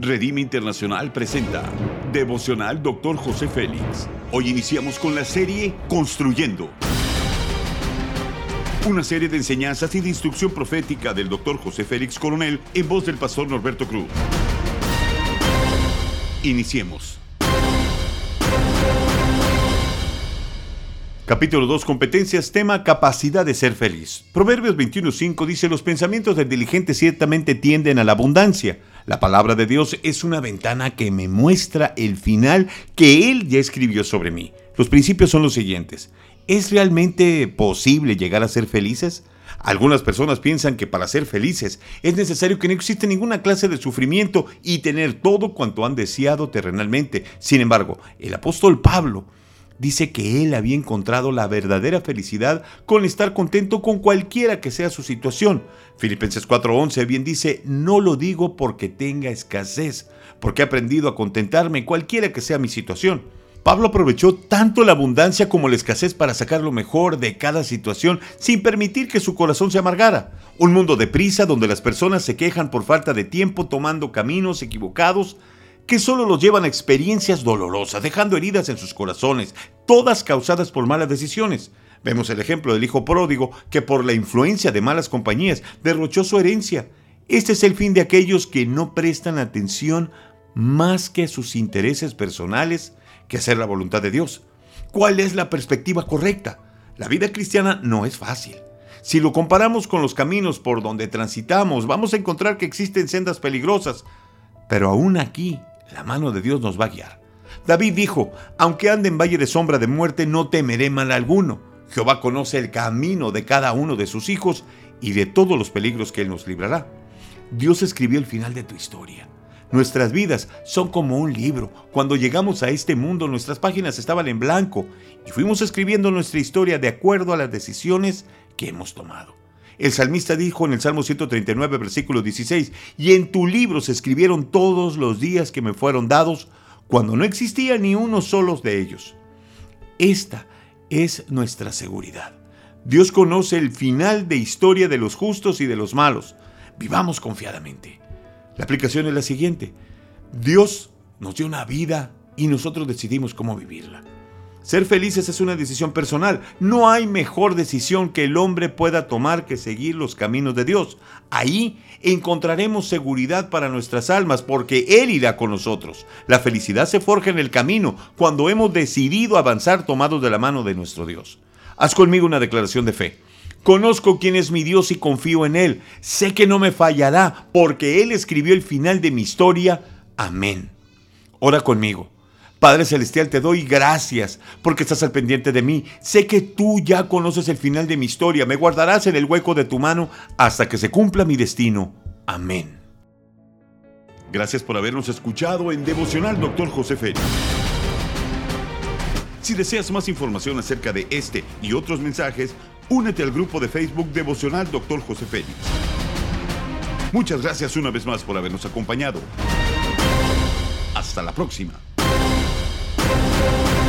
Redime Internacional presenta Devocional Dr. José Félix. Hoy iniciamos con la serie Construyendo. Una serie de enseñanzas y de instrucción profética del Dr. José Félix Coronel en voz del pastor Norberto Cruz. Iniciemos. Capítulo 2, competencias, tema capacidad de ser feliz. Proverbios 21.5 dice, los pensamientos del diligente ciertamente tienden a la abundancia. La palabra de Dios es una ventana que me muestra el final que Él ya escribió sobre mí. Los principios son los siguientes. ¿Es realmente posible llegar a ser felices? Algunas personas piensan que para ser felices es necesario que no exista ninguna clase de sufrimiento y tener todo cuanto han deseado terrenalmente. Sin embargo, el apóstol Pablo dice que él había encontrado la verdadera felicidad con estar contento con cualquiera que sea su situación. Filipenses 4:11 bien dice, no lo digo porque tenga escasez, porque he aprendido a contentarme cualquiera que sea mi situación. Pablo aprovechó tanto la abundancia como la escasez para sacar lo mejor de cada situación sin permitir que su corazón se amargara. Un mundo de prisa donde las personas se quejan por falta de tiempo tomando caminos equivocados que solo los llevan a experiencias dolorosas, dejando heridas en sus corazones, todas causadas por malas decisiones. Vemos el ejemplo del hijo pródigo que por la influencia de malas compañías derrochó su herencia. Este es el fin de aquellos que no prestan atención más que a sus intereses personales que hacer la voluntad de Dios. ¿Cuál es la perspectiva correcta? La vida cristiana no es fácil. Si lo comparamos con los caminos por donde transitamos, vamos a encontrar que existen sendas peligrosas. Pero aún aquí, la mano de Dios nos va a guiar. David dijo, aunque ande en valle de sombra de muerte, no temeré mal alguno. Jehová conoce el camino de cada uno de sus hijos y de todos los peligros que Él nos librará. Dios escribió el final de tu historia. Nuestras vidas son como un libro. Cuando llegamos a este mundo, nuestras páginas estaban en blanco y fuimos escribiendo nuestra historia de acuerdo a las decisiones que hemos tomado. El salmista dijo en el Salmo 139, versículo 16, y en tu libro se escribieron todos los días que me fueron dados, cuando no existía ni uno solo de ellos. Esta es nuestra seguridad. Dios conoce el final de historia de los justos y de los malos. Vivamos confiadamente. La aplicación es la siguiente. Dios nos dio una vida y nosotros decidimos cómo vivirla. Ser felices es una decisión personal. No hay mejor decisión que el hombre pueda tomar que seguir los caminos de Dios. Ahí encontraremos seguridad para nuestras almas porque Él irá con nosotros. La felicidad se forja en el camino cuando hemos decidido avanzar tomados de la mano de nuestro Dios. Haz conmigo una declaración de fe. Conozco quién es mi Dios y confío en Él. Sé que no me fallará porque Él escribió el final de mi historia. Amén. Ora conmigo. Padre Celestial, te doy gracias porque estás al pendiente de mí. Sé que tú ya conoces el final de mi historia. Me guardarás en el hueco de tu mano hasta que se cumpla mi destino. Amén. Gracias por habernos escuchado en Devocional Dr. José Félix. Si deseas más información acerca de este y otros mensajes, únete al grupo de Facebook Devocional Dr. José Félix. Muchas gracias una vez más por habernos acompañado. Hasta la próxima. Thank you